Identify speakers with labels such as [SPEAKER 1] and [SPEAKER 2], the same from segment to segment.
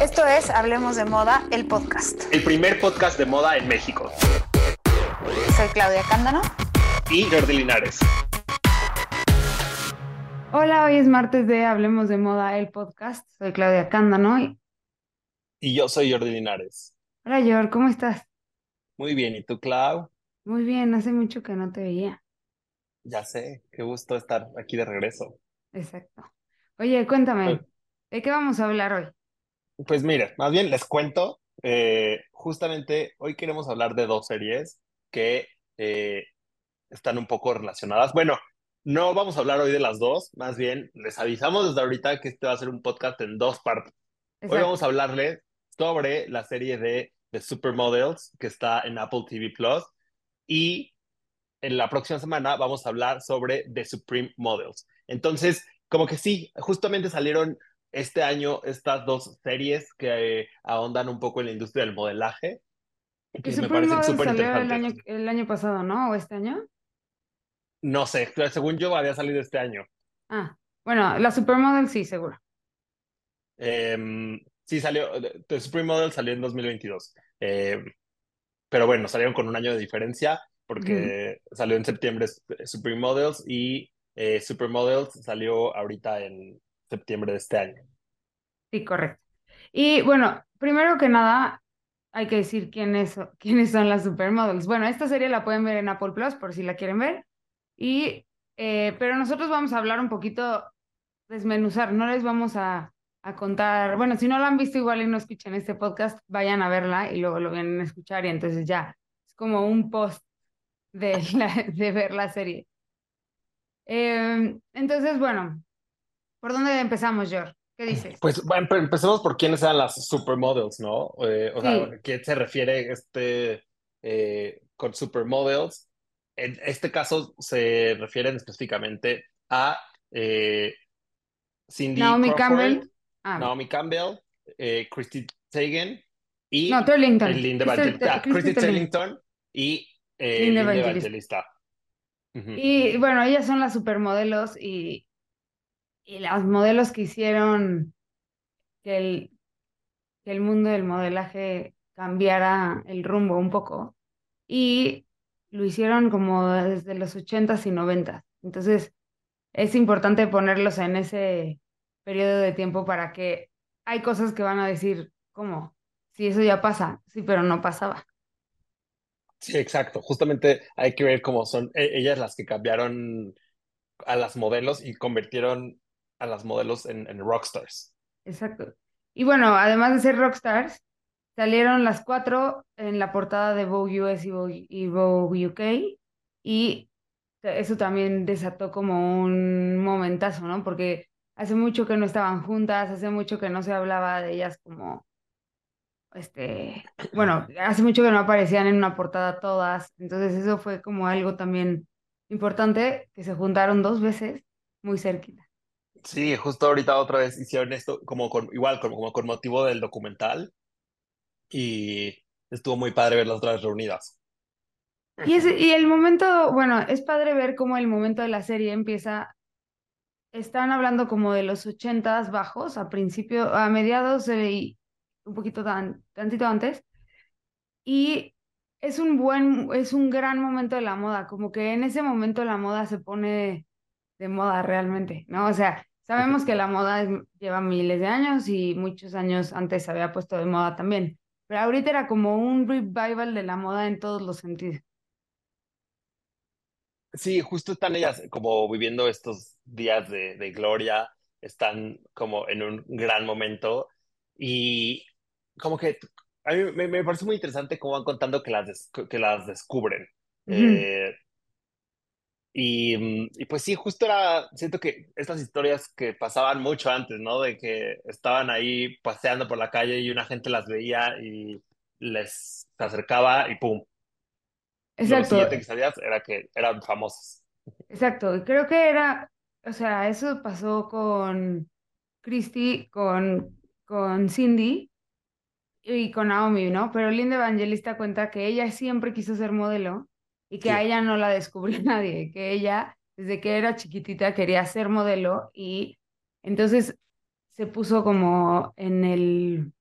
[SPEAKER 1] Esto es Hablemos de Moda, el podcast.
[SPEAKER 2] El primer podcast de moda en México.
[SPEAKER 1] Soy Claudia Cándano.
[SPEAKER 2] Y Jordi Linares.
[SPEAKER 3] Hola, hoy es martes de Hablemos de Moda, el podcast. Soy Claudia Cándano. Y...
[SPEAKER 2] y yo soy Jordi Linares.
[SPEAKER 3] Hola, Jor, ¿cómo estás?
[SPEAKER 2] Muy bien, ¿y tú, Clau?
[SPEAKER 3] Muy bien, hace mucho que no te veía.
[SPEAKER 2] Ya sé, qué gusto estar aquí de regreso.
[SPEAKER 3] Exacto. Oye, cuéntame, ¿de qué vamos a hablar hoy?
[SPEAKER 2] Pues mire, más bien les cuento, eh, justamente hoy queremos hablar de dos series que eh, están un poco relacionadas. Bueno, no vamos a hablar hoy de las dos, más bien les avisamos desde ahorita que este va a ser un podcast en dos partes. Hoy vamos a hablarles sobre la serie de The Supermodels que está en Apple TV Plus y en la próxima semana vamos a hablar sobre The Supreme Models. Entonces, como que sí, justamente salieron este año estas dos series que eh, ahondan un poco en la industria del modelaje.
[SPEAKER 3] Que me parecen súper interesantes. El año, el año pasado, ¿no? ¿O este año?
[SPEAKER 2] No sé, según yo había salido este año.
[SPEAKER 3] Ah, bueno, la Supermodel sí, seguro.
[SPEAKER 2] Em, sí, salió, The Supermodel salió en 2022. Em, pero bueno, salieron con un año de diferencia porque salió en septiembre Supreme Models y eh, Supermodels salió ahorita en septiembre de este año.
[SPEAKER 3] Sí, correcto. Y bueno, primero que nada, hay que decir quiénes, quiénes son las Supermodels. Bueno, esta serie la pueden ver en Apple Plus por si la quieren ver. Y, eh, pero nosotros vamos a hablar un poquito, desmenuzar, no les vamos a, a, contar, bueno, si no la han visto igual y no escuchan este podcast, vayan a verla y luego lo vienen a escuchar y entonces ya, es como un post de, de ver la serie. Eh, entonces, bueno, ¿por dónde empezamos, George? ¿Qué dices?
[SPEAKER 2] Pues bueno, empecemos por quiénes eran las supermodels, ¿no? Eh, o sea, ¿qué se refiere este eh, con supermodels? En este caso se refieren específicamente a eh, Cindy
[SPEAKER 3] Naomi Campbell,
[SPEAKER 2] ah. Naomi Campbell, eh, Christy Teigen y
[SPEAKER 3] no.
[SPEAKER 2] Linda Evangelista. Christy, Turlington y Linda Evangelista.
[SPEAKER 3] Y bueno, ellas son las supermodelos y, y las modelos que hicieron que el, que el mundo del modelaje cambiara el rumbo un poco. Y lo hicieron como desde los ochentas y noventas. Entonces, es importante ponerlos en ese periodo de tiempo para que hay cosas que van a decir, ¿cómo? Si eso ya pasa, sí, pero no pasaba.
[SPEAKER 2] Sí, exacto. Justamente hay que ver cómo son e-, ellas las que cambiaron a las modelos y convirtieron a las modelos en, en rockstars.
[SPEAKER 3] Exacto. Y bueno, además de ser rockstars, salieron las cuatro en la portada de Vogue US y Vogue, UK y eso también desató como un momentazo, ¿no? Porque hace mucho que no estaban juntas, hace mucho que no se hablaba de ellas como este, bueno, hace mucho que no aparecían en una portada todas, entonces eso fue como algo también importante, que se juntaron dos veces muy cerquita.
[SPEAKER 2] Sí, justo ahorita otra vez hicieron esto como con, igual, como, con motivo del documental y estuvo muy padre ver las otras reunidas.
[SPEAKER 3] Y, y el momento, bueno, es padre ver cómo el momento de la serie empieza, están hablando como de los ochentas bajos, a principio, a mediados y un poquito tan, tantito antes. Y es un buen, es un gran momento de la moda, como que en ese momento la moda se pone de moda realmente, ¿no? O sea, sabemos que la moda lleva miles de años y muchos años antes se había puesto de moda también, pero ahorita era como un revival de la moda en todos los sentidos.
[SPEAKER 2] Sí, justo están ellas como viviendo estos días de, de gloria, están como en un gran momento y como que a mí me, parece muy interesante cómo van contando que las, que las descubren. Eh, y, mm, y, pues sí, justo era, siento que estas historias que pasaban mucho antes, ¿no? De que estaban ahí paseando por la calle y una gente las veía y les acercaba y ¡pum!
[SPEAKER 3] Exacto.
[SPEAKER 2] Lo siguiente que sabías era que eran famosos.
[SPEAKER 3] Exacto, y creo que era, o sea, eso pasó con Christy, con, con Cindy, y con Naomi, ¿no? Pero Linda Evangelista cuenta que ella siempre quiso ser modelo y que a ella no la descubrió nadie, que ella desde que era chiquitita quería ser modelo y Entonces se puso como en el,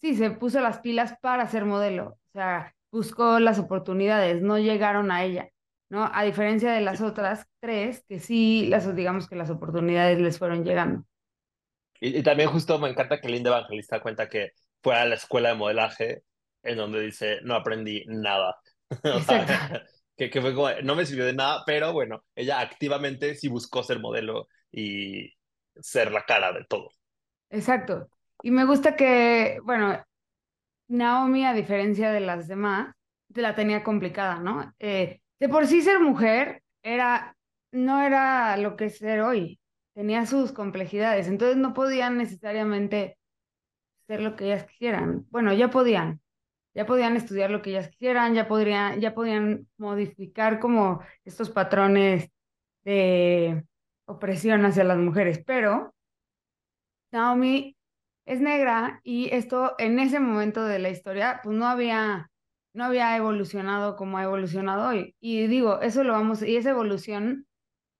[SPEAKER 3] sí, se puso las pilas para ser modelo, o sea, buscó las oportunidades, no llegaron a ella, ¿no? A diferencia de las otras tres, que sí, las, digamos que las oportunidades les fueron llegando.
[SPEAKER 2] Y, también justo me encanta que Linda Evangelista cuenta que fue a la escuela de modelaje en donde dice, no aprendí nada. que, que fue como, no me sirvió de nada, pero bueno, ella activamente sí buscó ser modelo y ser la cara de todo.
[SPEAKER 3] Exacto. Y me gusta que, bueno, Naomi, a diferencia de las demás, la tenía complicada, ¿no? Eh, de por sí ser mujer era, no era lo que es ser hoy, tenía sus complejidades, entonces no podían necesariamente ser lo que ellas quisieran. Bueno, ya podían, ya podían estudiar lo que ellas quisieran, ya podrían, ya podían modificar como estos patrones de opresión hacia las mujeres, pero Naomi es negra y esto en ese momento de la historia pues no había no había evolucionado como ha evolucionado hoy. Y digo, eso lo vamos y esa evolución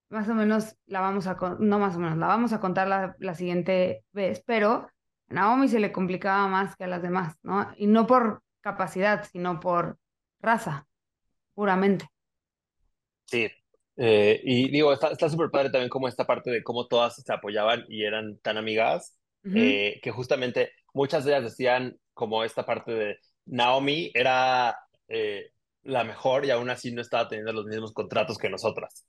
[SPEAKER 3] más o menos la vamos a no más o menos, la vamos a contar la, la siguiente vez, pero a Naomi se le complicaba más que a las demás, ¿no? Y no por capacidad, sino por raza, puramente.
[SPEAKER 2] Sí, eh, y digo, está súper padre también como esta parte de cómo todas se apoyaban y eran tan amigas, eh, que justamente muchas de ellas decían como esta parte de Naomi era eh, la mejor y aún así no estaba teniendo los mismos contratos que nosotras.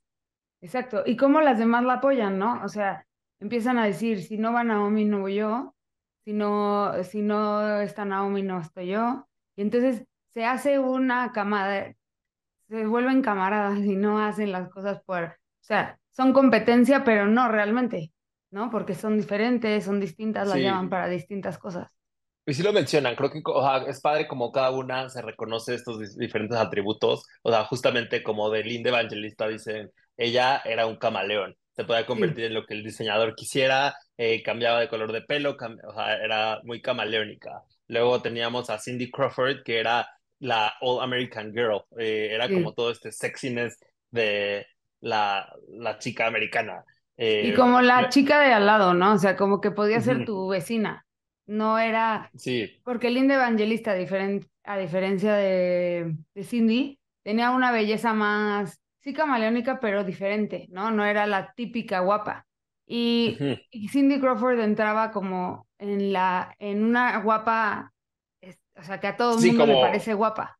[SPEAKER 3] Exacto, y cómo las demás la apoyan, ¿no? O sea, empiezan a decir, si no va Naomi, no voy yo, si no, si no está Naomi, no estoy yo. Y entonces se hace una camada, se vuelven camaradas y no hacen las cosas por, o sea, son competencia, pero no realmente, ¿no? Porque son diferentes, son distintas, las llaman para distintas cosas.
[SPEAKER 2] Y sí lo mencionan, creo que es padre como cada una se reconoce estos diferentes atributos, o sea, justamente como de Linda Evangelista dicen, ella era un camaleón, se podía convertir en lo que el diseñador quisiera, eh, cambiaba de color de pelo, o sea, era muy camaleónica. Luego teníamos a Cindy Crawford, que era la All American Girl, eh, era como todo este sexiness de la, la chica americana.
[SPEAKER 3] y eh, como la chica de al lado, ¿no? O sea, como que podía ser tu vecina. No era.
[SPEAKER 2] Sí.
[SPEAKER 3] Porque Linda Evangelista, a diferencia de, de Cindy, tenía una belleza más, sí, camaleónica, pero diferente, ¿no? No era la típica guapa. Y, Cindy Crawford entraba como en la en una guapa, o sea, que a todo el mundo le parece guapa.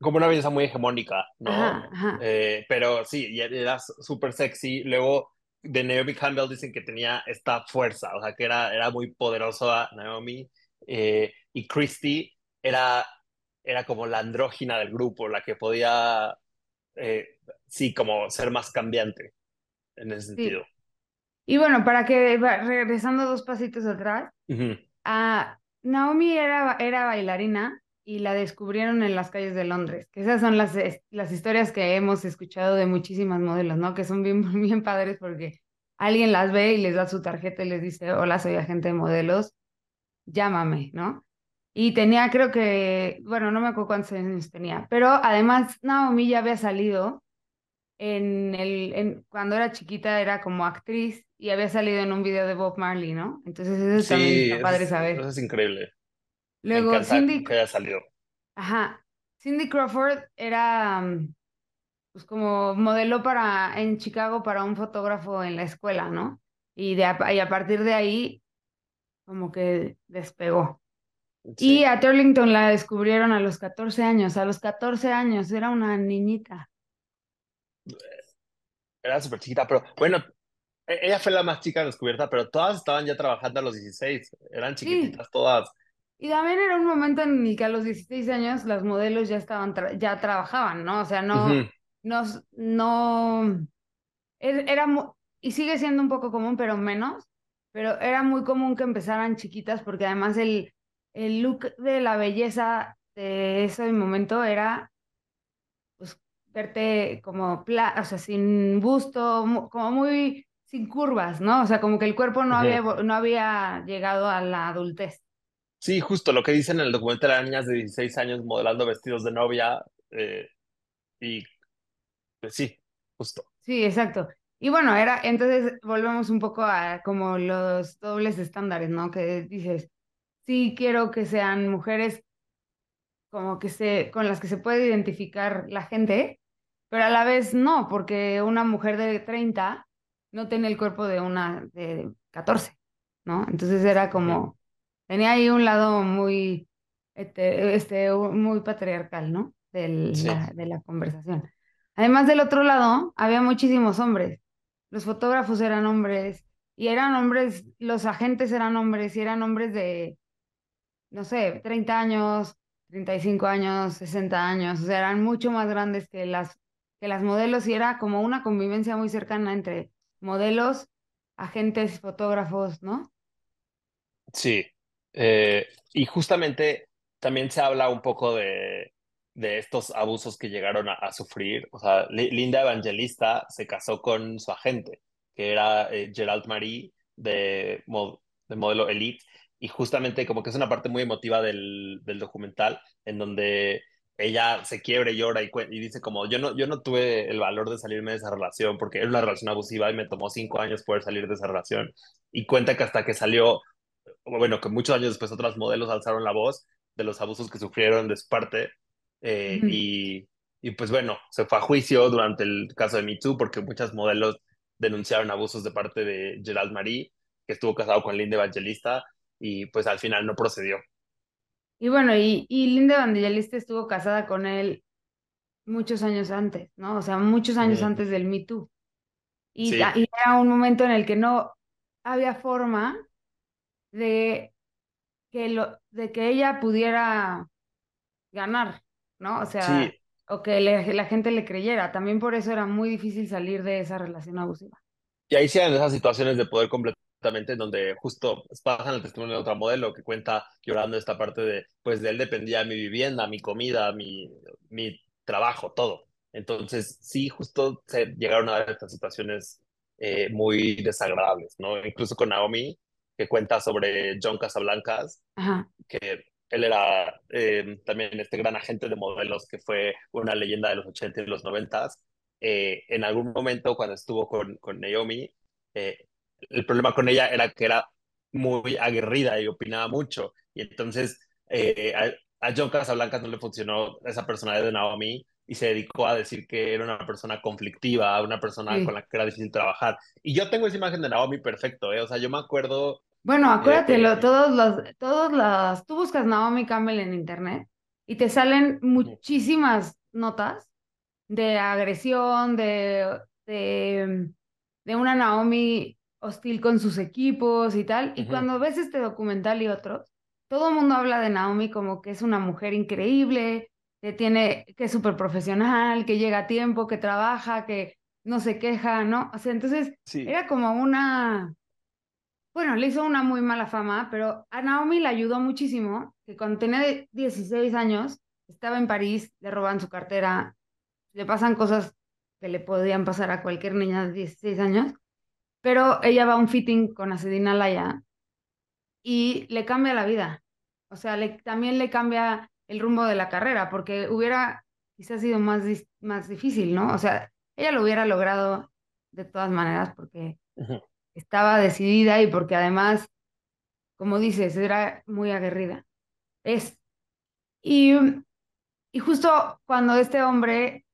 [SPEAKER 2] Como una belleza muy hegemónica, ¿no? Eh, pero sí, era súper sexy. Luego de Naomi Campbell dicen que tenía esta fuerza, o sea, que era, era muy poderosa Naomi. Eh, y Christy era, era como la andrógina del grupo, la que podía, eh, sí, como ser más cambiante en ese sentido.
[SPEAKER 3] Y bueno, para que, regresando dos pasitos atrás, a Naomi era, era bailarina y la descubrieron en las calles de Londres, que esas son las, las historias que hemos escuchado de muchísimas modelos, ¿no? Que son bien, bien padres porque alguien las ve y les da su tarjeta y les dice, hola, soy agente de modelos, llámame, ¿no? Y tenía, creo que, bueno, no me acuerdo cuántos años tenía, pero además Naomi ya había salido en el, en, cuando era chiquita era como actriz y había salido en un video de Bob Marley, ¿no? Entonces eso también está padre saber.
[SPEAKER 2] Eso es increíble.
[SPEAKER 3] Luego Cindy
[SPEAKER 2] que haya salido.
[SPEAKER 3] Ajá. Cindy Crawford era mm, pues como modeló para en Chicago para un fotógrafo en la escuela, ¿no? Y de y a partir de ahí como que despegó. Y a Turlington la descubrieron a los 14 años, a los 14 años, era una niñita.
[SPEAKER 2] Era súper chiquita, pero bueno, e, ella fue la más chica descubierta, pero todas estaban ya trabajando a los 16, eran chiquititas todas.
[SPEAKER 3] Y también era un momento en el que a los 16 años las modelos ya estaban, ya trabajaban, ¿no? O sea, no, no, no, era, y sigue siendo un poco común, pero menos, pero era muy común que empezaran chiquitas porque además el, el look de la belleza de ese momento era verte como, o sea, sin busto, como muy sin curvas, ¿no? O sea, como que el cuerpo no, había, no había llegado a la adultez.
[SPEAKER 2] Sí, justo lo que dicen en el documental de niñas de 16 años modelando vestidos de novia eh, y pues sí, justo.
[SPEAKER 3] Sí, exacto. Y bueno, era, entonces volvemos un poco a como los dobles estándares, ¿no? Que dices, sí quiero que sean mujeres como que se, con las que se puede identificar la gente, pero a la vez no, porque una mujer de 30 no tiene el cuerpo de una de 14, ¿no? Entonces era como, tenía ahí un lado muy, este, este muy patriarcal, ¿no? Del, de la conversación. Además del otro lado, había muchísimos hombres. Los fotógrafos eran hombres y eran hombres, los agentes eran hombres y eran hombres de, no sé, 30 años, 35 años, 60 años, o sea, eran mucho más grandes que las, que las modelos y era como una convivencia muy cercana entre modelos, agentes, fotógrafos, ¿no?
[SPEAKER 2] Sí, eh, y justamente también se habla un poco de, de estos abusos que llegaron a, sufrir. O sea, Linda Evangelista se casó con su agente, que era eh, Gerald Marie de, de modelo Elite, y justamente como que es una parte muy emotiva del, del documental, en donde ella se quiebra y llora y, y, dice como, yo no, yo no tuve el valor de salirme de esa relación porque era una relación abusiva y me tomó cinco años poder salir de esa relación. Y cuenta que hasta que salió, bueno, que muchos años después otros modelos alzaron la voz de los abusos que sufrieron de su parte. Eh, y, y pues bueno, se fue a juicio durante el caso de Me Too porque muchas modelos denunciaron abusos de parte de Gerald Marie, que estuvo casado con Linda Evangelista, y pues al final no procedió.
[SPEAKER 3] Y bueno, y, y Linda Evangelista estuvo casada con él muchos años antes, ¿no? O sea, muchos años antes del Me Too. Y, y, era un momento en el que no había forma de que, lo, de que ella pudiera ganar, ¿no? O sea, o que la gente le creyera. También por eso era muy difícil salir de esa relación abusiva.
[SPEAKER 2] Y ahí se dan esas situaciones de poder completar en donde justo pasan el testimonio de otro modelo que cuenta llorando esta parte de, pues de él dependía mi vivienda, mi comida, mi, mi trabajo, todo. Entonces, sí, justo se llegaron a ver estas situaciones eh, muy desagradables, ¿no? Incluso con Naomi, que cuenta sobre John Casablancas, que él era eh, también este gran agente de modelos que fue una leyenda de los 80 y los 90. Eh, en algún momento, cuando estuvo con, con Naomi, eh, el problema con ella era que era muy aguerrida y opinaba mucho. Y entonces eh, a, John Casablancas no le funcionó esa personalidad de Naomi y se dedicó a decir que era una persona conflictiva, una persona con la que era difícil trabajar. Y yo tengo esa imagen de Naomi perfecto, ¿eh? O sea, yo me acuerdo...
[SPEAKER 3] Bueno, acuérdate, todos los, todos los, tú buscas Naomi Campbell en internet y te salen muchísimas notas de agresión, de, de, de una Naomi hostil con sus equipos y tal. Y cuando ves este documental y otros, todo el mundo habla de Naomi como que es una mujer increíble, que tiene, que es súper profesional, que llega a tiempo, que trabaja, que no se queja, ¿no? O sea, entonces era como una, bueno, le hizo una muy mala fama, pero a Naomi le ayudó muchísimo, que cuando tenía 16 años, estaba en París, le roban su cartera, le pasan cosas que le podían pasar a cualquier niña de 16 años, pero ella va a un fitting con Acedina Laya y le cambia la vida. O sea, le, también le cambia el rumbo de la carrera, porque hubiera quizás sido más, más difícil, ¿no? O sea, ella lo hubiera logrado de todas maneras porque estaba decidida y porque además, como dices, era muy aguerrida. Es. Y, y justo cuando este hombre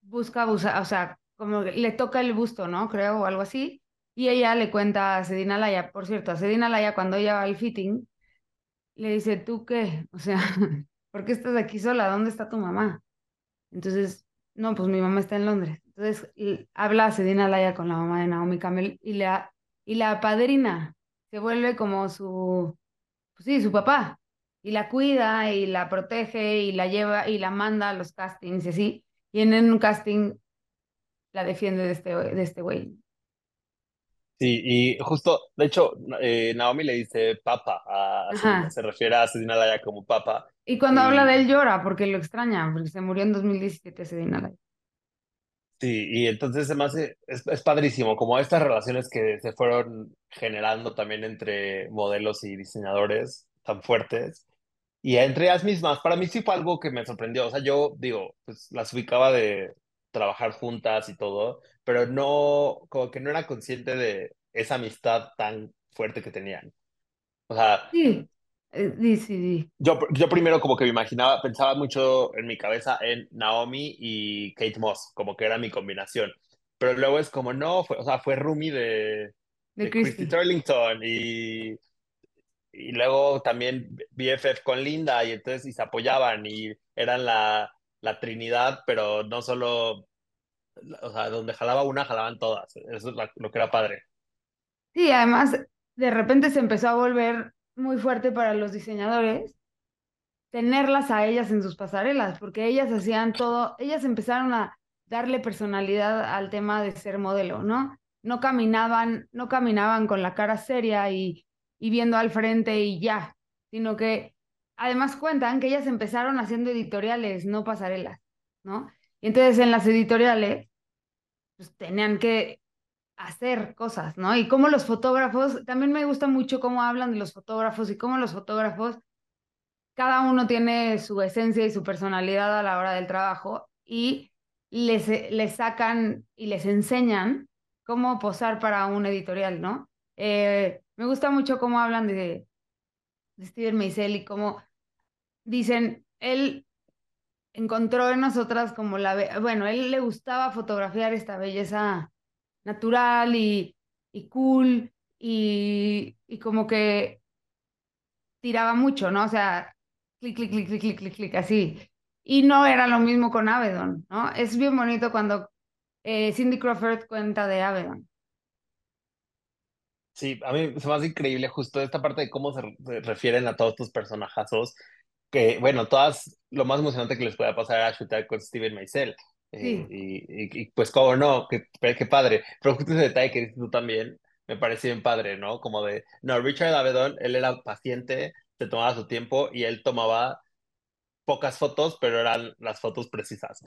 [SPEAKER 3] busca, o sea, como le toca el busto, ¿no? Creo, o algo así, y ella le cuenta a Sedina Laya, por cierto, a Sedina Laya cuando ella va al fitting, le dice, ¿tú qué? O sea, ¿por qué estás aquí sola? ¿Dónde está tu mamá? Entonces, no, pues mi mamá está en Londres. Entonces, habla Sedina Laya con la mamá de Naomi Campbell y la, y la padrina se vuelve como su, pues sí, su papá. Y la cuida y la protege y la lleva y la manda a los castings y así. Y en un casting la defiende de este, de este güey.
[SPEAKER 2] Sí, y justo, de hecho, eh, Naomi le dice papa, a, se refiere a Sedina Laya como papa.
[SPEAKER 3] Y cuando habla de él llora porque lo extraña, porque se murió en 2017 Sedina Laya.
[SPEAKER 2] Sí, y entonces se me hace, es, es, padrísimo, como estas relaciones que se fueron generando también entre modelos y diseñadores tan fuertes. Y entre ellas mismas, para mí sí fue algo que me sorprendió. O sea, yo digo, pues las ubicaba de, trabajar juntas y todo, pero no, como que no era consciente de esa amistad tan fuerte que tenían. O sea,
[SPEAKER 3] Sí, eh, sí, sí, sí.
[SPEAKER 2] yo, yo primero como que me imaginaba, pensaba mucho en mi cabeza en Naomi y Kate Moss, como que era mi combinación. Pero luego es como, no, fue, o sea, fue Rumi de,
[SPEAKER 3] De
[SPEAKER 2] de Christy. Turlington y, y luego también BFF con Linda y entonces y se apoyaban y eran la, la Trinidad, pero no solo, o sea, donde jalaba una, jalaban todas. Eso es lo que era padre.
[SPEAKER 3] Sí, además, de repente se empezó a volver muy fuerte para los diseñadores tenerlas a ellas en sus pasarelas, porque ellas hacían todo, ellas empezaron a darle personalidad al tema de ser modelo, ¿no? No caminaban, no caminaban con la cara seria y, y viendo al frente y ya, sino que además cuentan que ellas empezaron haciendo editoriales, no pasarelas, ¿no? Y entonces en las editoriales, pues tenían que hacer cosas, ¿no? Y cómo los fotógrafos, también me gusta mucho cómo hablan de los fotógrafos y cómo los fotógrafos, cada uno tiene su esencia y su personalidad a la hora del trabajo y les, les sacan y les enseñan cómo posar para un editorial, ¿no? Eh, me gusta mucho cómo hablan de, de Steven Meisel y cómo dicen, él encontró en nosotras como la, bueno, él le gustaba fotografiar esta belleza natural y, y cool y, y como que tiraba mucho, ¿no? O sea, clic, clic, clic, clic, clic, clic, clic, así. Y no era lo mismo con Avedon, ¿no? Es bien bonito cuando eh, Cindy Crawford cuenta de Avedon.
[SPEAKER 2] Sí, a mí se me hace increíble justo esta parte de cómo se, se refieren a todos estos personajazos, que bueno, todas, lo más emocionante que les pueda pasar era chutar con Steven Meisel. Eh,
[SPEAKER 3] Sí.
[SPEAKER 2] y, y- y, pues cómo no, qué, qué padre. Pero justo ese detalle que dices tú también, me parece bien padre, ¿no? Como de, no, Richard Avedon, él era paciente, se tomaba su tiempo y él tomaba pocas fotos, pero eran las fotos precisas.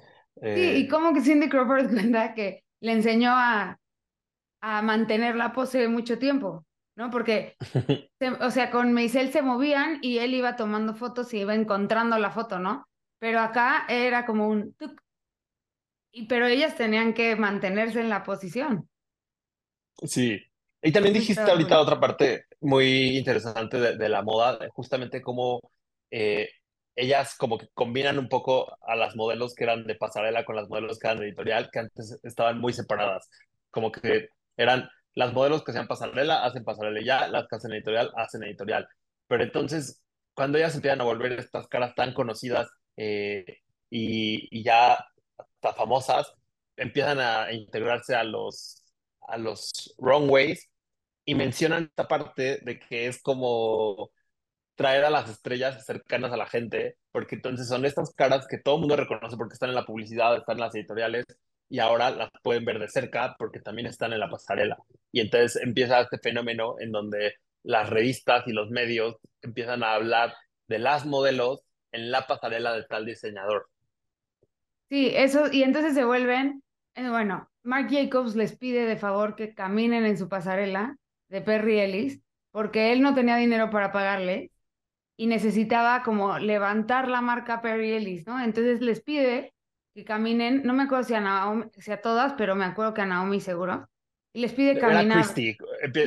[SPEAKER 3] Sí,
[SPEAKER 2] Eh,
[SPEAKER 3] y como que Cindy Crawford cuenta que le enseñó a, a mantener la pose mucho tiempo, ¿no? Porque, se- o sea, con Meisel se movían y él iba tomando fotos y iba encontrando la foto, ¿no? Pero acá era como un tuc, y pero ellas tenían que mantenerse en la posición.
[SPEAKER 2] Sí. Y también dijiste
[SPEAKER 3] estaba
[SPEAKER 2] ahorita otra parte muy interesante de, de la moda, justamente cómo eh, ellas como que combinan un poco a las modelos que eran de pasarela con las modelos que eran de editorial, que antes estaban muy separadas. Como que eran las modelos que hacían pasarela, hacen pasarela ya, las que hacen editorial, hacen editorial. Pero entonces, cuando ellas empiezan a volver estas caras tan conocidas eh, y, y ya hasta famosas, empiezan a integrarse a los a los runways y mencionan esta parte de que es como traer a las estrellas cercanas a la gente, porque entonces son estas caras que todo el mundo reconoce porque están en la publicidad, están en las editoriales y ahora las pueden ver de cerca porque también están en la pasarela. Y entonces empieza este fenómeno en donde las revistas y los medios empiezan a hablar de las modelos en la pasarela de tal diseñador.
[SPEAKER 3] Sí, eso, y entonces se vuelven, eh, bueno, Marc Jacobs les pide de favor que caminen en su pasarela de Perry Ellis, porque él no tenía dinero para pagarle y necesitaba como levantar la marca Perry Ellis, ¿no? Entonces les pide que caminen, no me acuerdo si a Naomi, si a todas, pero me acuerdo que a Naomi seguro, y les pide caminar,
[SPEAKER 2] empie-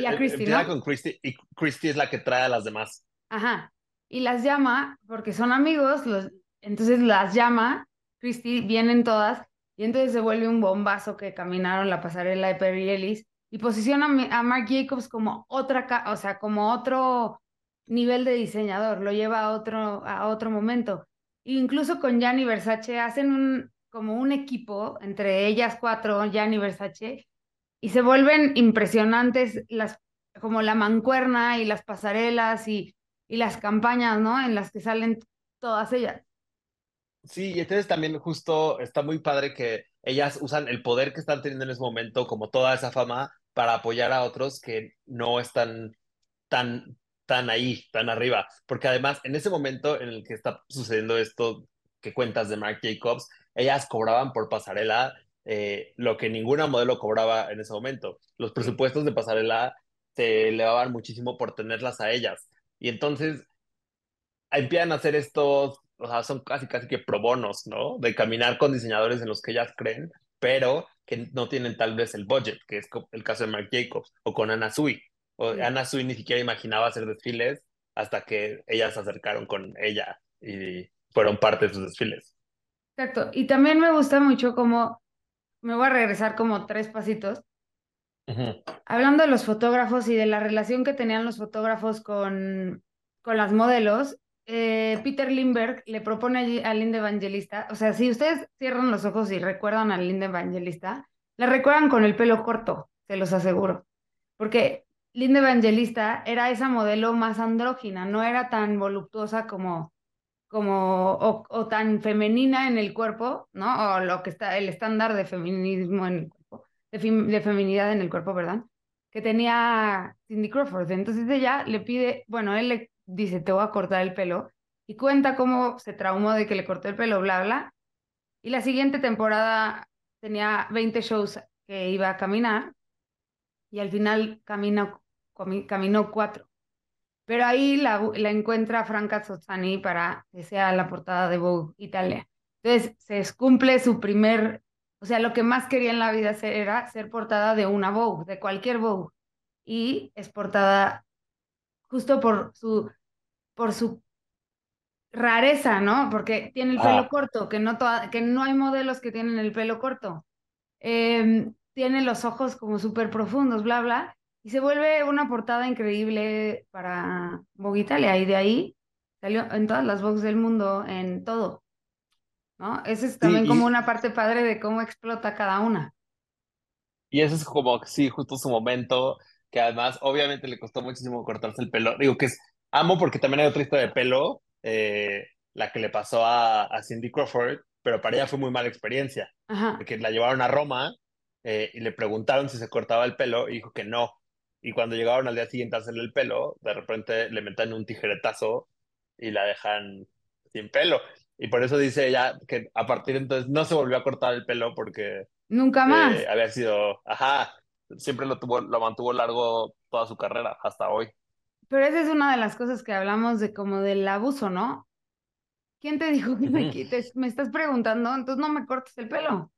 [SPEAKER 3] y a Christie,
[SPEAKER 2] empieza
[SPEAKER 3] ¿no?
[SPEAKER 2] con Christie y Christie es la que trae a las demás.
[SPEAKER 3] Ajá. Y las llama porque son amigos, los, entonces las llama, Christy, vienen todas, y entonces se vuelve un bombazo que caminaron la pasarela de Perry Ellis y posiciona a Marc Jacobs como otra, o sea, como otro nivel de diseñador, lo lleva a otro, a otro momento. Incluso con Gianni Versace hacen un, como un equipo entre ellas cuatro, Gianni Versace, y se vuelven impresionantes las, como la mancuerna y las pasarelas y, y las campañas, ¿no? En las que salen todas ellas.
[SPEAKER 2] Sí, y entonces también justo está muy padre que ellas usan el poder que están teniendo en ese momento, como toda esa fama, para apoyar a otros que no están tan, tan ahí, tan arriba. Porque además, en ese momento en el que está sucediendo esto que cuentas de Marc Jacobs, ellas cobraban por pasarela eh, lo que ninguna modelo cobraba en ese momento. Los presupuestos de pasarela se elevaban muchísimo por tenerlas a ellas. Y entonces empiezan a hacer estos, o sea, son casi casi que pro bonos, ¿no? De caminar con diseñadores en los que ellas creen pero que no tienen tal vez el budget, que es el caso de Marc Jacobs o con Anna Sui. O Anna Sui ni siquiera imaginaba hacer desfiles hasta que ellas se acercaron con ella y fueron parte de sus desfiles.
[SPEAKER 3] Exacto. Y también me gusta mucho como, me voy a regresar como tres pasitos. Hablando de los fotógrafos y de la relación que tenían los fotógrafos con, con las modelos, eh, Peter Lindbergh le propone a Linda Evangelista, o sea, si ustedes cierran los ojos y recuerdan a Linda Evangelista, la recuerdan con el pelo corto, se los aseguro, porque Linda Evangelista era esa modelo más andrógina, no era tan voluptuosa como, como o, tan femenina en el cuerpo, ¿no? O lo que está, el estándar de feminismo en el cuerpo, de, de feminidad en el cuerpo, ¿verdad? Que tenía Cindy Crawford. Entonces ella le pide, bueno, él le dice, te voy a cortar el pelo, y cuenta cómo se traumó de que le cortó el pelo, bla, bla. Y la siguiente temporada tenía 20 shows que iba a caminar, y al final caminó, caminó cuatro. Pero ahí la, la encuentra Franca Sozzani para que sea la portada de Vogue Italia. Entonces, se cumple su primer, o sea, lo que más quería en la vida era ser portada de una Vogue, de cualquier Vogue. Y es portada justo por su por su rareza, ¿no? Porque tiene el pelo corto, que no, que no hay modelos que tienen el pelo corto. Em, tiene los ojos como súper profundos, bla, bla, y se vuelve una portada increíble para Vogue Italia, y de ahí salió en todas las Vogues del mundo, en todo, ¿no? Esa es también como una parte padre de cómo explota cada una.
[SPEAKER 2] Y ese es como, sí, justo su momento, que además obviamente le costó muchísimo cortarse el pelo, digo que es Amo porque también hay otra historia de pelo, eh, la que le pasó a, Cindy Crawford, pero para ella fue muy mala experiencia, porque la llevaron a Roma eh, y le preguntaron si se cortaba el pelo y dijo que no. Y cuando llegaron al día siguiente a hacerle el pelo, de repente le meten un tijeretazo y la dejan sin pelo. Y por eso dice ella que a partir de entonces no se volvió a cortar el pelo porque...
[SPEAKER 3] Nunca más.
[SPEAKER 2] Eh, había sido, ajá, siempre lo, tuvo, lo mantuvo largo toda su carrera, hasta hoy.
[SPEAKER 3] Pero esa es una de las cosas que hablamos de como del abuso, ¿no? ¿Quién te dijo que me quites? Me estás preguntando, entonces no me cortes el pelo.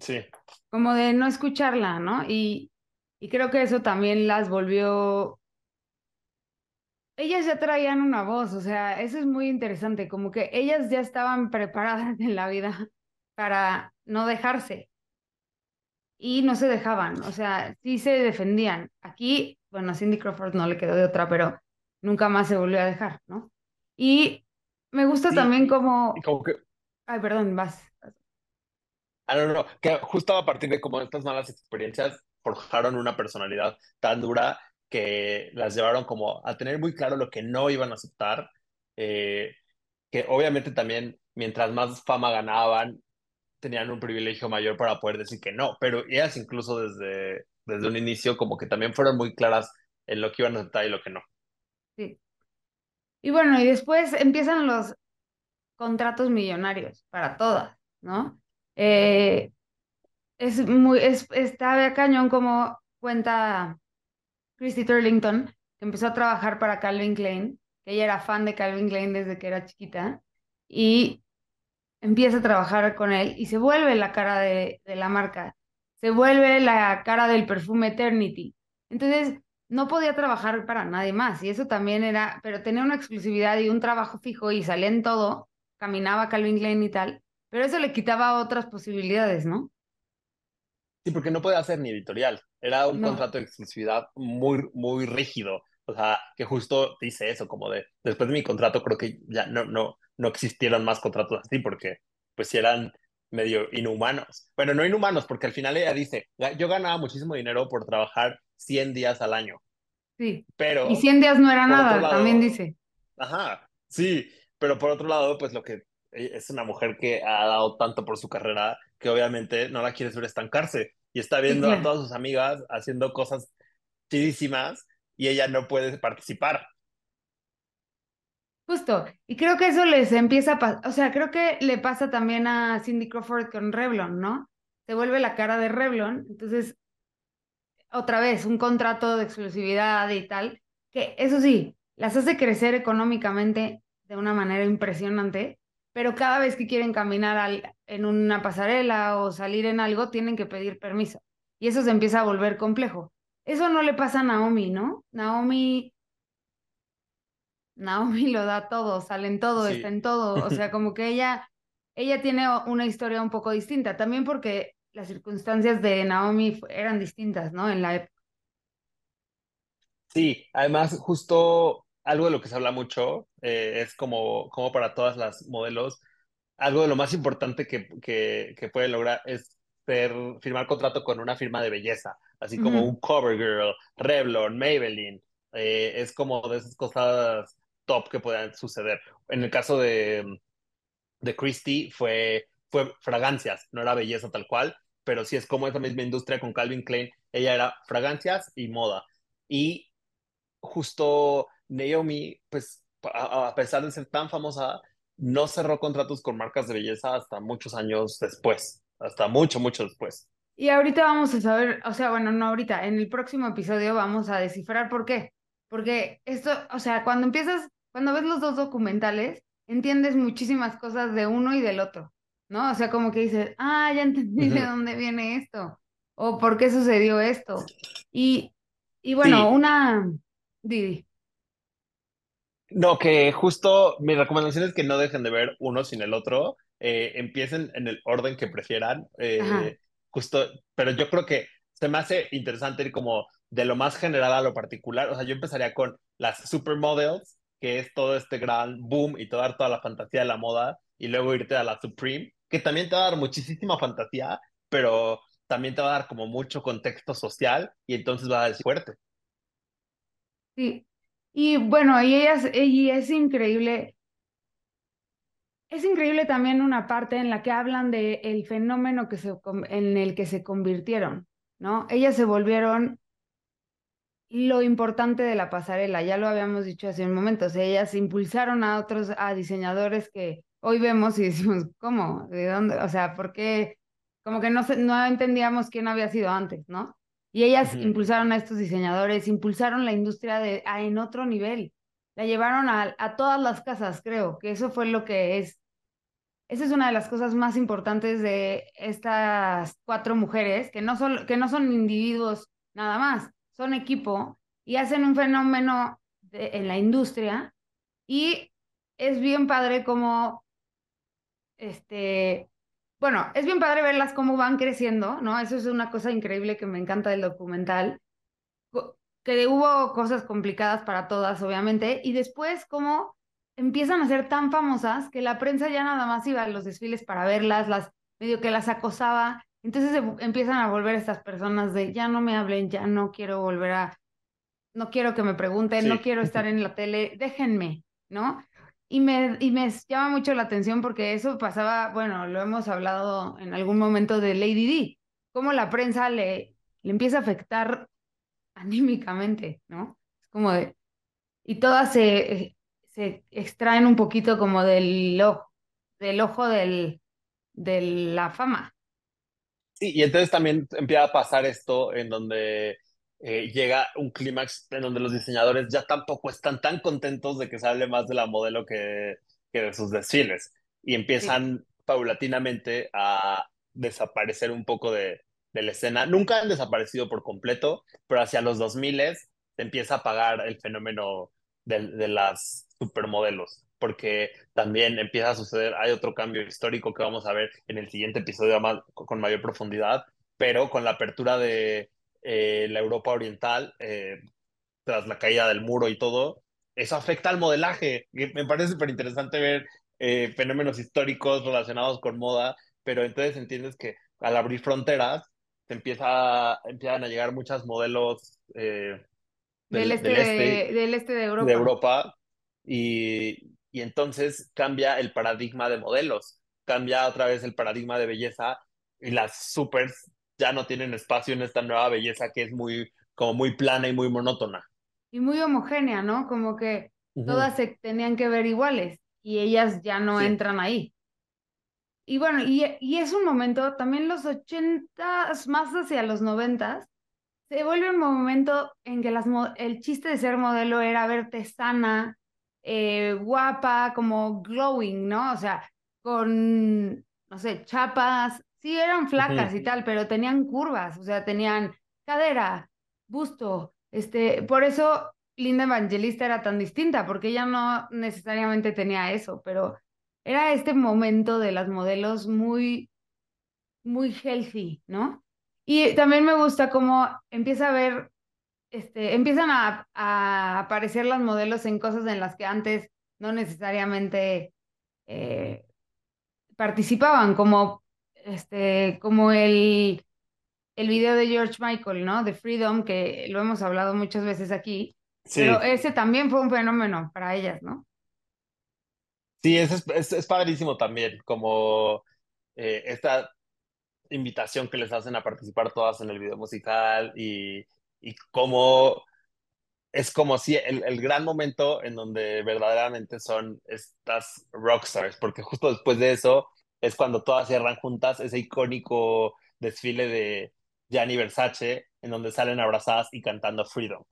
[SPEAKER 2] Sí.
[SPEAKER 3] Como de no escucharla, ¿no? Y, y creo que eso también las volvió. Ellas ya traían una voz, o sea, eso es muy interesante, como que ellas ya estaban preparadas en la vida para no dejarse. Y no se dejaban, o sea, sí se defendían. Aquí bueno, a Cindy Crawford no le quedó de otra, pero nunca más se volvió a dejar, ¿no? Y me gusta también como...
[SPEAKER 2] que...
[SPEAKER 3] Ay, perdón, vas.
[SPEAKER 2] Ah, no, no, que justo a partir de como estas malas experiencias forjaron una personalidad tan dura que las llevaron como a tener muy claro lo que no iban a aceptar, eh, que obviamente también mientras más fama ganaban, tenían un privilegio mayor para poder decir que no, pero ellas incluso desde desde un inicio como que también fueron muy claras en lo que iban a aceptar y lo que no.
[SPEAKER 3] Sí. Y bueno, y después empiezan los contratos millonarios para todas, ¿no? Eh, es muy, es, está cañón como cuenta Christy Turlington, que empezó a trabajar para Calvin Klein, que ella era fan de Calvin Klein desde que era chiquita, y empieza a trabajar con él y se vuelve la cara de, de la marca se vuelve la cara del perfume Eternity. Entonces, no podía trabajar para nadie más y eso también era, pero tenía una exclusividad y un trabajo fijo y salía en todo, caminaba Calvin Klein y tal, pero eso le quitaba otras posibilidades, ¿no?
[SPEAKER 2] Sí, porque no podía hacer ni editorial, era un contrato de exclusividad muy, muy rígido, o sea, que justo dice eso, como de, después de mi contrato creo que ya no, no, no existieron más contratos así, porque pues si eran medio inhumanos. Bueno, no inhumanos, porque al final ella dice, yo ganaba muchísimo dinero por trabajar 100 días al año.
[SPEAKER 3] Sí.
[SPEAKER 2] Pero...
[SPEAKER 3] Y 100 días no era nada, también dice.
[SPEAKER 2] Ajá, sí, pero por otro lado, pues lo que es una mujer que ha dado tanto por su carrera que obviamente no la quieres ver estancarse y está viendo a todas sus amigas haciendo cosas chidísimas y ella no puede participar.
[SPEAKER 3] Justo, y creo que eso les empieza a pasar, o sea, creo que le pasa también a Cindy Crawford con Revlon, ¿no? Se vuelve la cara de Revlon, entonces, otra vez, un contrato de exclusividad y tal, que eso sí, las hace crecer económicamente de una manera impresionante, pero cada vez que quieren caminar al, en una pasarela o salir en algo, tienen que pedir permiso. Y eso se empieza a volver complejo. Eso no le pasa a Naomi, ¿no? Naomi, Naomi lo da todo, sale en todo, está en todo. O sea, como que ella, ella tiene una historia un poco distinta. También porque las circunstancias de Naomi eran distintas, ¿no? En la época.
[SPEAKER 2] Sí, además, justo algo de lo que se habla mucho eh, es como, como para todas las modelos, algo de lo más importante que, que, que pueden lograr es ser, firmar contrato con una firma de belleza, así como un CoverGirl, Revlon, Maybelline. Eh, es como de esas cosas top que puedan suceder. En el caso de, de Christie fue, fue fragancias, no era belleza tal cual, pero sí es como esa misma industria con Calvin Klein. Ella era fragancias y moda. Y justo Naomi, pues a, pesar de ser tan famosa, no cerró contratos con marcas de belleza hasta muchos años después, hasta mucho, mucho después.
[SPEAKER 3] Y ahorita vamos a saber, o sea, bueno, no ahorita, en el próximo episodio vamos a descifrar por qué. Porque esto, o sea, cuando empiezas, cuando ves los dos documentales, entiendes muchísimas cosas de uno y del otro, ¿no? O sea, como que dices, ah, ya entendí de dónde viene esto, o por qué sucedió esto. Y, y bueno, una, Didi.
[SPEAKER 2] No, que justo mi recomendación es que no dejen de ver uno sin el otro, eh, empiecen en el orden que prefieran, eh, justo, pero yo creo que se me hace interesante ir como de lo más general a lo particular, o sea, yo empezaría con las supermodels, que es todo este gran boom y toda, toda la fantasía de la moda, y luego irte a la Supreme, que también te va a dar muchísima fantasía, pero también te va a dar como mucho contexto social y entonces va a ser fuerte.
[SPEAKER 3] Sí, y bueno, y ellas, y es increíble, es increíble también una parte en la que hablan de el fenómeno que se, en el que se convirtieron, ¿no? Ellas se volvieron lo importante de la pasarela, ya lo habíamos dicho hace un momento, o sea, ellas impulsaron a otros, a diseñadores que hoy vemos y decimos, ¿cómo? ¿De dónde? O sea, ¿por qué? Como que no, no entendíamos quién había sido antes, ¿no? Y ellas impulsaron a estos diseñadores, impulsaron la industria de, en otro nivel. La llevaron a, a, todas las casas, creo, que eso fue lo que es. Esa es una de las cosas más importantes de estas cuatro mujeres, que no son, que no son individuos nada más, son equipo y hacen un fenómeno en la industria. Y es bien padre como este, bueno, es bien padre verlas cómo van creciendo, ¿no? Eso es una cosa increíble que me encanta del documental, que hubo cosas complicadas para todas, obviamente, y después cómo empiezan a ser tan famosas que la prensa ya nada más iba a los desfiles para verlas, las medio que las acosaba, entonces empiezan a volver estas personas de ya no me hablen, ya no quiero volver a, no quiero que me pregunten, no quiero estar en la tele, déjenme, ¿no? Y me, y me llama mucho la atención porque eso pasaba, bueno, lo hemos hablado en algún momento de Lady D, cómo la prensa le, le empieza a afectar anímicamente, ¿no? Es como de... Y todas se, se extraen un poquito como del ojo, del ojo del, de la fama.
[SPEAKER 2] Sí, y entonces también empieza a pasar esto en donde eh, llega un clímax en donde los diseñadores ya tampoco están tan contentos de que se hable más de la modelo que, que de sus desfiles y empiezan paulatinamente a desaparecer un poco de, de, la escena. Nunca han desaparecido por completo, pero hacia los 2000 se empieza a apagar el fenómeno de, de las supermodelos porque también empieza a suceder, hay otro cambio histórico que vamos a ver en el siguiente episodio con mayor profundidad, pero con la apertura de, eh, la Europa Oriental, eh, tras la caída del muro y todo, eso afecta al modelaje. Me parece súper interesante ver eh, fenómenos históricos relacionados con moda, pero entonces entiendes que al abrir fronteras, te empieza, empiezan a llegar muchos modelos
[SPEAKER 3] del, este, este, del, este, de, Europa.
[SPEAKER 2] De Europa y, y entonces cambia el paradigma de modelos, cambia otra vez el paradigma de belleza y las supers ya no tienen espacio en esta nueva belleza que es muy, como muy plana y muy monótona.
[SPEAKER 3] Y muy homogénea, ¿no? Como que todas se tenían que ver iguales y ellas ya no entran ahí. Y bueno, y, y, es un momento, también los ochentas, más hacia los noventas, se vuelve un momento en que las, el chiste de ser modelo era verte sana, eh, guapa, como glowing, ¿no? O sea, con no sé, chapas, sí eran flacas y tal, pero tenían curvas, o sea, tenían cadera, busto, este, por eso Linda Evangelista era tan distinta, porque ella no necesariamente tenía eso, pero era este momento de las modelos muy, muy healthy, ¿no? Y también me gusta cómo empieza a ver, este, empiezan a, a aparecer las modelos en cosas en las que antes no necesariamente eh, participaban, como, este, como el, el video de George Michael, ¿no? De Freedom, que lo hemos hablado muchas veces aquí, pero ese también fue un fenómeno para ellas, ¿no?
[SPEAKER 2] Sí, es, es, es padrísimo también, como eh, esta invitación que les hacen a participar todas en el video musical y, y cómo es como si el, el, gran momento en donde verdaderamente son estas rockstars, porque justo después de eso es cuando todas cierran juntas ese icónico desfile de Gianni Versace, en donde salen abrazadas y cantando Freedom.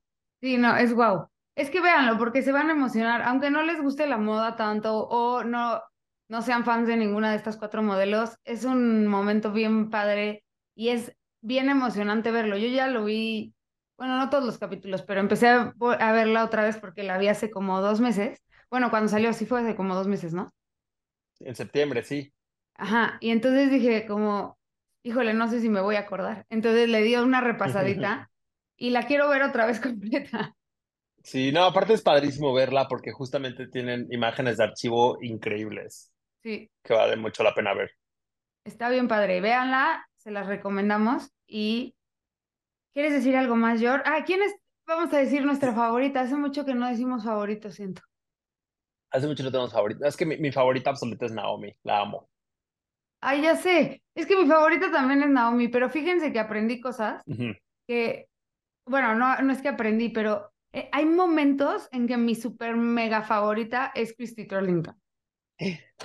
[SPEAKER 3] Sí, no, es guau. Es que véanlo, porque se van a emocionar, aunque no les guste la moda tanto o no, no sean fans de ninguna de estas cuatro modelos, es un momento bien padre y es bien emocionante verlo. Yo ya lo vi, bueno, no todos los capítulos, pero empecé a, a verla otra vez porque la vi hace como dos meses. Bueno, cuando salió sí fue hace como dos meses, ¿no?
[SPEAKER 2] En septiembre, sí.
[SPEAKER 3] Ajá, y entonces dije como, híjole, no sé si me voy a acordar. Entonces le di una repasadita y la quiero ver otra vez completa.
[SPEAKER 2] Sí, no, aparte es padrísimo verla porque justamente tienen imágenes de archivo increíbles.
[SPEAKER 3] Sí.
[SPEAKER 2] Que vale mucho la pena ver.
[SPEAKER 3] Está bien padre, véanla, se las recomendamos. Y ¿quieres decir algo más, George? Ah, ¿quién es? Vamos a decir nuestra favorita. Hace mucho que no decimos favorito, siento.
[SPEAKER 2] Hace mucho no tenemos favorita. Es que mi, mi favorita absoluta es Naomi, la amo.
[SPEAKER 3] Ay, ya sé. Es que mi favorita también es Naomi, pero fíjense que aprendí cosas que bueno, no, no es que aprendí, pero eh, hay momentos en que mi super mega favorita es Christy Turlington.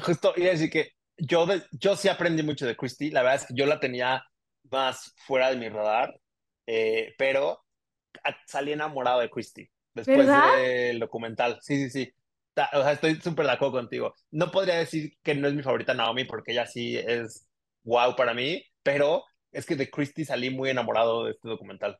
[SPEAKER 2] Justo iba a decir que yo, yo sí aprendí mucho de Christy, la verdad es que yo la tenía más fuera de mi radar, eh, pero salí enamorado de Christy después del documental. Sí, sí, sí. O sea, estoy súper de acuerdo contigo. No podría decir que no es mi favorita Naomi porque ella sí es wow para mí, pero es que de Christy salí muy enamorado de este documental.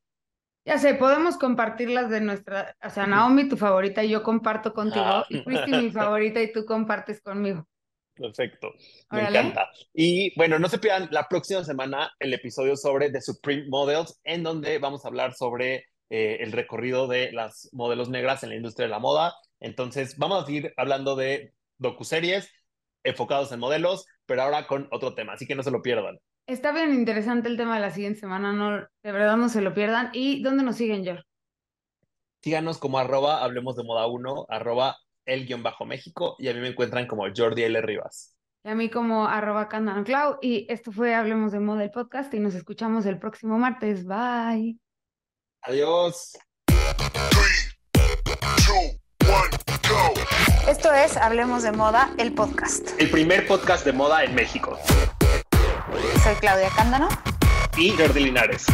[SPEAKER 3] Ya sé, podemos compartirlas de nuestra, o sea, Naomi tu favorita y yo comparto contigo, ah. y Christy mi favorita y tú compartes conmigo.
[SPEAKER 2] Perfecto, me encanta. Y bueno, no se pierdan la próxima semana el episodio sobre The Supreme Models, en donde vamos a hablar sobre eh, el recorrido de las modelos negras en la industria de la moda. Entonces, vamos a seguir hablando de docuseries enfocados en modelos, pero ahora con otro tema, así que no se lo pierdan.
[SPEAKER 3] Está bien interesante el tema de la siguiente semana, no, de verdad no se lo pierdan. ¿Y dónde nos siguen, George?
[SPEAKER 2] Síganos como arroba hablemos de moda 1, arroba el guion bajo México, y a mí me encuentran como Jordi L. Rivas.
[SPEAKER 3] Y a mí como arroba Clau, y esto fue Hablemos de Moda el podcast, y nos escuchamos el próximo martes. Bye.
[SPEAKER 2] Adiós.
[SPEAKER 1] Esto es Hablemos de Moda, el podcast.
[SPEAKER 2] El primer podcast de moda en México.
[SPEAKER 1] Soy Claudia Cándano.
[SPEAKER 2] Y Jordi Linares.